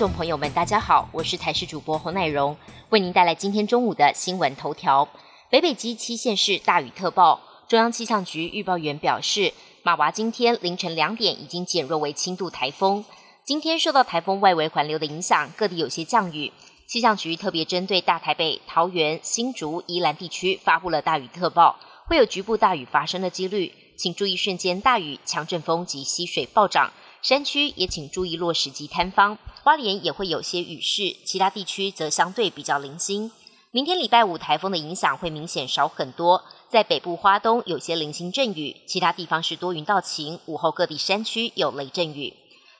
众朋友们，大家好，我是台视主播侯乃荣，为您带来今天中午的新闻头条。北北基七县市大雨特报，中央气象局预报员表示，马娃今天凌晨两点已经减弱为轻度台风。今天受到台风外围环流的影响，各地有些降雨。气象局特别针对大台北、桃园、新竹、宜兰地区发布了大雨特报，会有局部大雨发生的几率，请注意瞬间大雨、强阵风及溪水暴涨。山区也请注意落石及坍方，花莲也会有些雨势，其他地区则相对比较零星。明天礼拜五台风的影响会明显少很多，在北部花东有些零星阵雨，其他地方是多云到晴，午后各地山区有雷阵雨。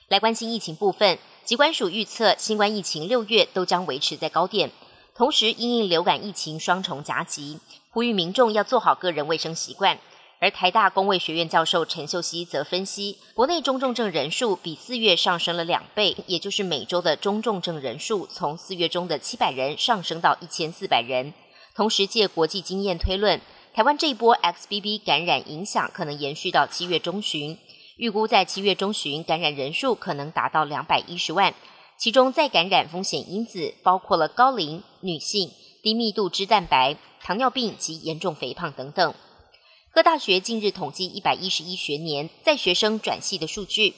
来关心疫情部分，疾管署预测新冠疫情六月都将维持在高点，同时因应流感疫情双重夹击，呼吁民众要做好个人卫生习惯。而台大公卫学院教授陈秀熙则分析，国内中重症人数比四月上升了两倍，也就是每周的中重症人数从四月中的七百人上升到一千四百人。同时，借国际经验推论，台湾这一波 XBB 感染影响可能延续到七月中旬，预估在七月中旬感染人数可能达到两百一十万，其中再感染风险因子包括了高龄、女性、低密度脂蛋白、糖尿病及严重肥胖等等。各大学近日统计一百一十一学年在学生转系的数据，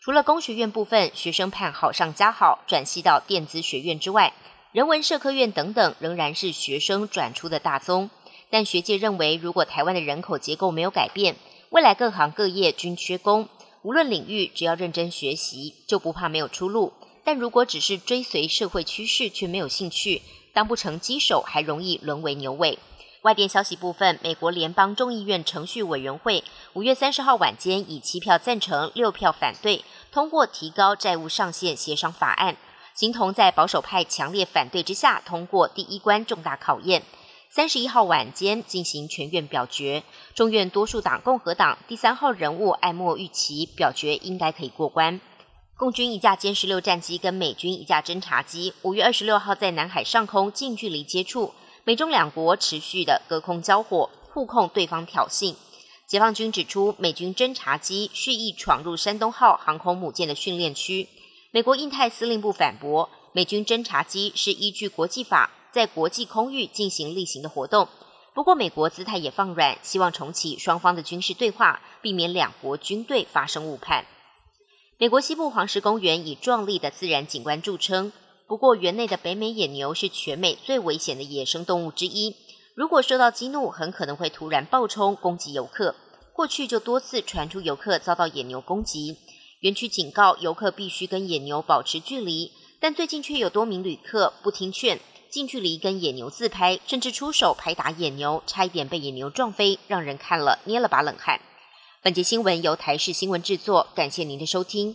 除了工学院部分学生盼好上加好转系到电子学院之外，人文社科院等等仍然是学生转出的大宗。但学界认为，如果台湾的人口结构没有改变，未来各行各业均缺工，无论领域，只要认真学习，就不怕没有出路。但如果只是追随社会趋势却没有兴趣，当不成鸡手，还容易沦为牛尾。外电消息部分，美国联邦众议院程序委员会五月三十号晚间以七票赞成、六票反对通过提高债务上限协商法案，形同在保守派强烈反对之下通过第一关重大考验。三十一号晚间进行全院表决，众院多数党共和党第三号人物艾默预期表决应该可以过关。共军一架歼十六战机跟美军一架侦察机五月二十六号在南海上空近距离接触。美中两国持续的隔空交火，互控对方挑衅。解放军指出，美军侦察机蓄意闯入山东号航空母舰的训练区。美国印太司令部反驳，美军侦察机是依据国际法在国际空域进行例行的活动。不过，美国姿态也放软，希望重启双方的军事对话，避免两国军队发生误判。美国西部黄石公园以壮丽的自然景观著称。不过，园内的北美野牛是全美最危险的野生动物之一。如果受到激怒，很可能会突然暴冲攻击游客。过去就多次传出游客遭到野牛攻击，园区警告游客必须跟野牛保持距离。但最近却有多名旅客不听劝，近距离跟野牛自拍，甚至出手拍打野牛，差一点被野牛撞飞，让人看了捏了把冷汗。本节新闻由台视新闻制作，感谢您的收听。